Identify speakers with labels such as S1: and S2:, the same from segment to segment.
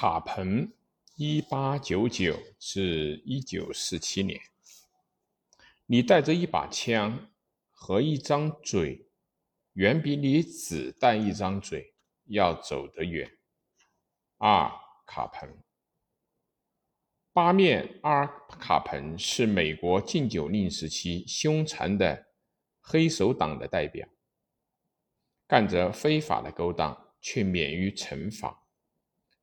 S1: 卡彭，一八九九至一九四七年。你带着一把枪和一张嘴，远比你只带一张嘴要走得远。二卡彭，八面阿尔卡彭是美国禁酒令时期凶残的黑手党的代表，干着非法的勾当，却免于惩罚。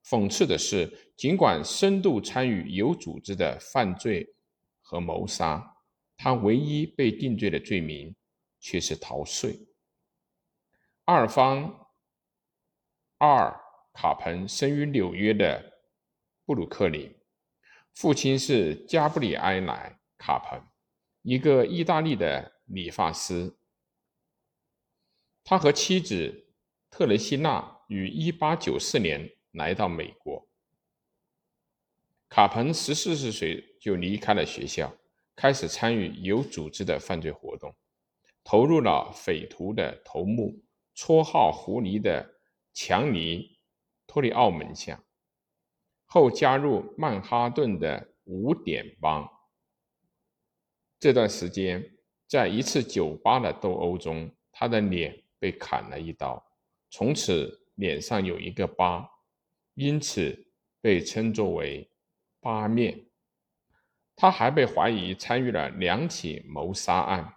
S1: 讽刺的是，尽管深度参与有组织的犯罪和谋杀，他唯一被定罪的罪名却是逃税。阿尔方·阿尔·卡彭生于纽约的布鲁克林，父亲是加布里埃莱·卡彭，一个意大利的理发师。他和妻子特蕾西娜于1894年。来到美国，卡彭十四岁就离开了学校，开始参与有组织的犯罪活动，投入了匪徒的头目，绰号“狐狸”的强尼·托里奥门下，后加入曼哈顿的五点帮。这段时间，在一次酒吧的斗殴中，他的脸被砍了一刀，从此脸上有一个疤。因此被称作为“八面”。他还被怀疑参与了两起谋杀案，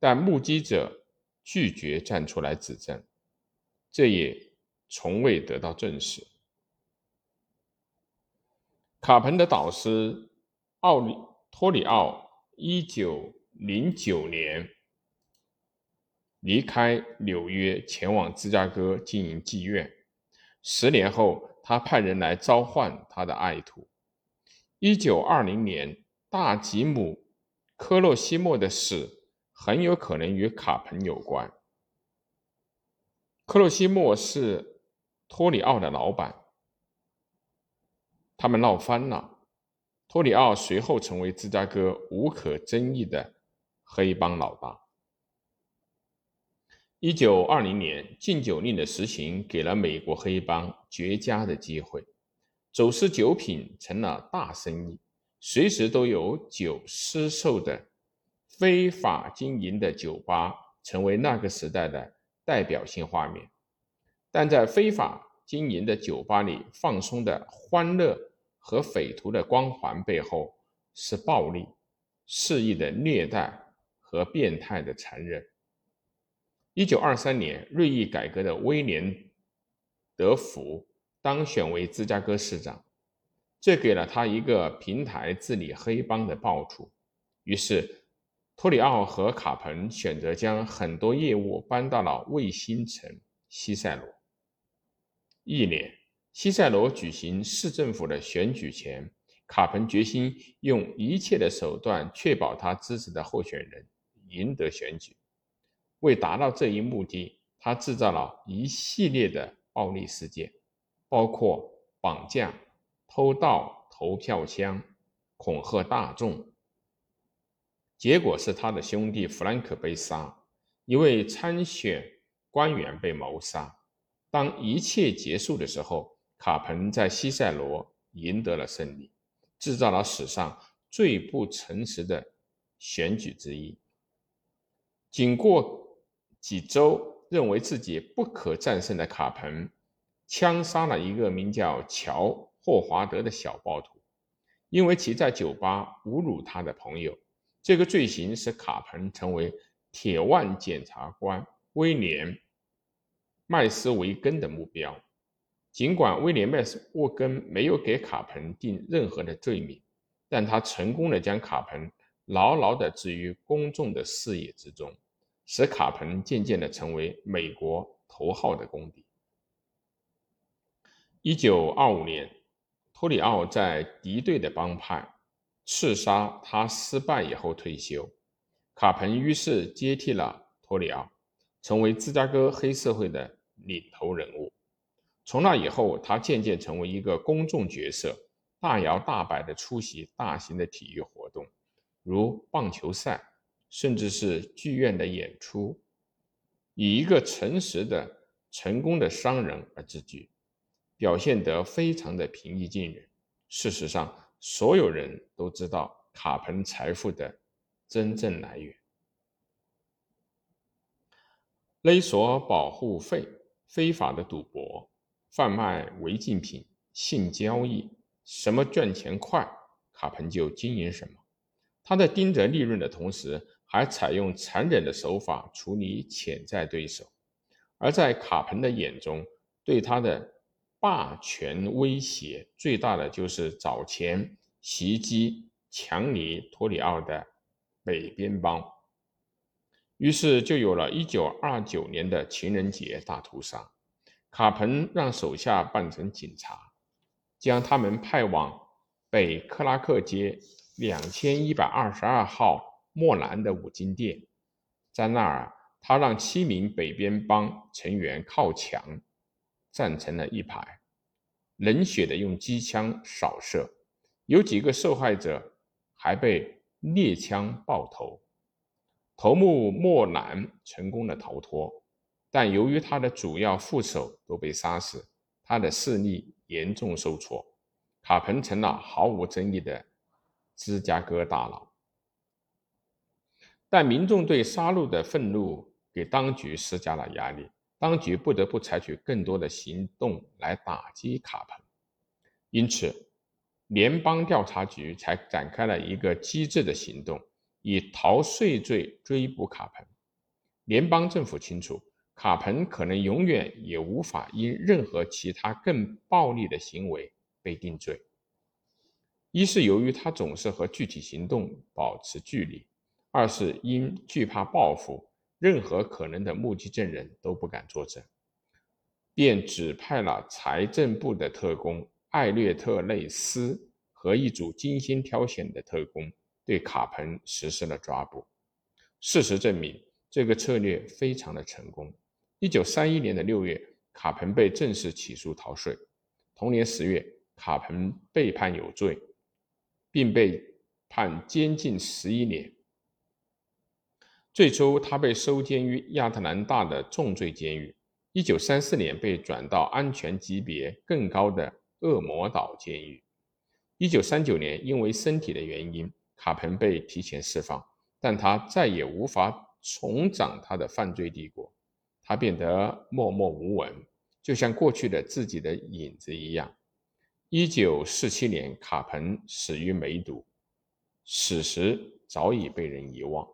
S1: 但目击者拒绝站出来指证，这也从未得到证实。卡彭的导师奥里托里奥，一九零九年离开纽约，前往芝加哥经营妓院。十年后。他派人来召唤他的爱徒。一九二零年，大吉姆·科洛西莫的死很有可能与卡彭有关。克洛西莫是托里奥的老板，他们闹翻了。托里奥随后成为芝加哥无可争议的黑帮老大。一九二零年，禁酒令的实行给了美国黑帮绝佳的机会，走私酒品成了大生意，随时都有酒私售的非法经营的酒吧成为那个时代的代表性画面。但在非法经营的酒吧里放松的欢乐和匪徒的光环背后，是暴力、肆意的虐待和变态的残忍。一九二三年，锐意改革的威廉·德福当选为芝加哥市长，这给了他一个平台治理黑帮的报酬。于是，托里奥和卡彭选择将很多业务搬到了卫星城西塞罗。一年，西塞罗举行市政府的选举前，卡彭决心用一切的手段确保他支持的候选人赢得选举。为达到这一目的，他制造了一系列的暴力事件，包括绑架、偷盗投票箱、恐吓大众。结果是他的兄弟弗兰克被杀，一位参选官员被谋杀。当一切结束的时候，卡彭在西塞罗赢得了胜利，制造了史上最不诚实的选举之一。经过。几周，认为自己不可战胜的卡彭，枪杀了一个名叫乔·霍华德的小暴徒，因为其在酒吧侮辱他的朋友。这个罪行使卡彭成为铁腕检察官威廉·麦斯维根的目标。尽管威廉·麦斯沃根没有给卡彭定任何的罪名，但他成功的将卡彭牢牢地置于公众的视野之中。使卡彭渐渐地成为美国头号的公敌。一九二五年，托里奥在敌对的帮派刺杀他失败以后退休，卡彭于是接替了托里奥，成为芝加哥黑社会的领头人物。从那以后，他渐渐成为一个公众角色，大摇大摆地出席大型的体育活动，如棒球赛。甚至是剧院的演出，以一个诚实的、成功的商人而自居。表现得非常的平易近人。事实上，所有人都知道卡彭财富的真正来源：勒索保护费、非法的赌博、贩卖违禁品、性交易，什么赚钱快，卡彭就经营什么。他在盯着利润的同时，还采用残忍的手法处理潜在对手。而在卡彭的眼中，对他的霸权威胁最大的就是早前袭击强尼托里奥的北边邦。于是就有了1929年的情人节大屠杀。卡彭让手下扮成警察，将他们派往北克拉克街2122号莫兰的五金店，在那儿。他让七名北边帮成员靠墙站成了一排，冷血的用机枪扫射，有几个受害者还被猎枪爆头。头目莫兰成功的逃脱，但由于他的主要副手都被杀死，他的势力严重受挫。卡彭成了毫无争议的芝加哥大佬，但民众对杀戮的愤怒。给当局施加了压力，当局不得不采取更多的行动来打击卡彭，因此，联邦调查局才展开了一个机智的行动，以逃税罪追捕卡彭。联邦政府清楚，卡彭可能永远也无法因任何其他更暴力的行为被定罪。一是由于他总是和具体行动保持距离，二是因惧怕报复。任何可能的目击证人都不敢作证，便指派了财政部的特工艾略特内斯和一组精心挑选的特工对卡彭实施了抓捕。事实证明，这个策略非常的成功。一九三一年的六月，卡彭被正式起诉逃税。同年十月，卡彭被判有罪，并被判监禁十一年。最初，他被收监于亚特兰大的重罪监狱。一九三四年，被转到安全级别更高的恶魔岛监狱。一九三九年，因为身体的原因，卡彭被提前释放，但他再也无法重掌他的犯罪帝国。他变得默默无闻，就像过去的自己的影子一样。一九四七年，卡彭死于梅毒，死时早已被人遗忘。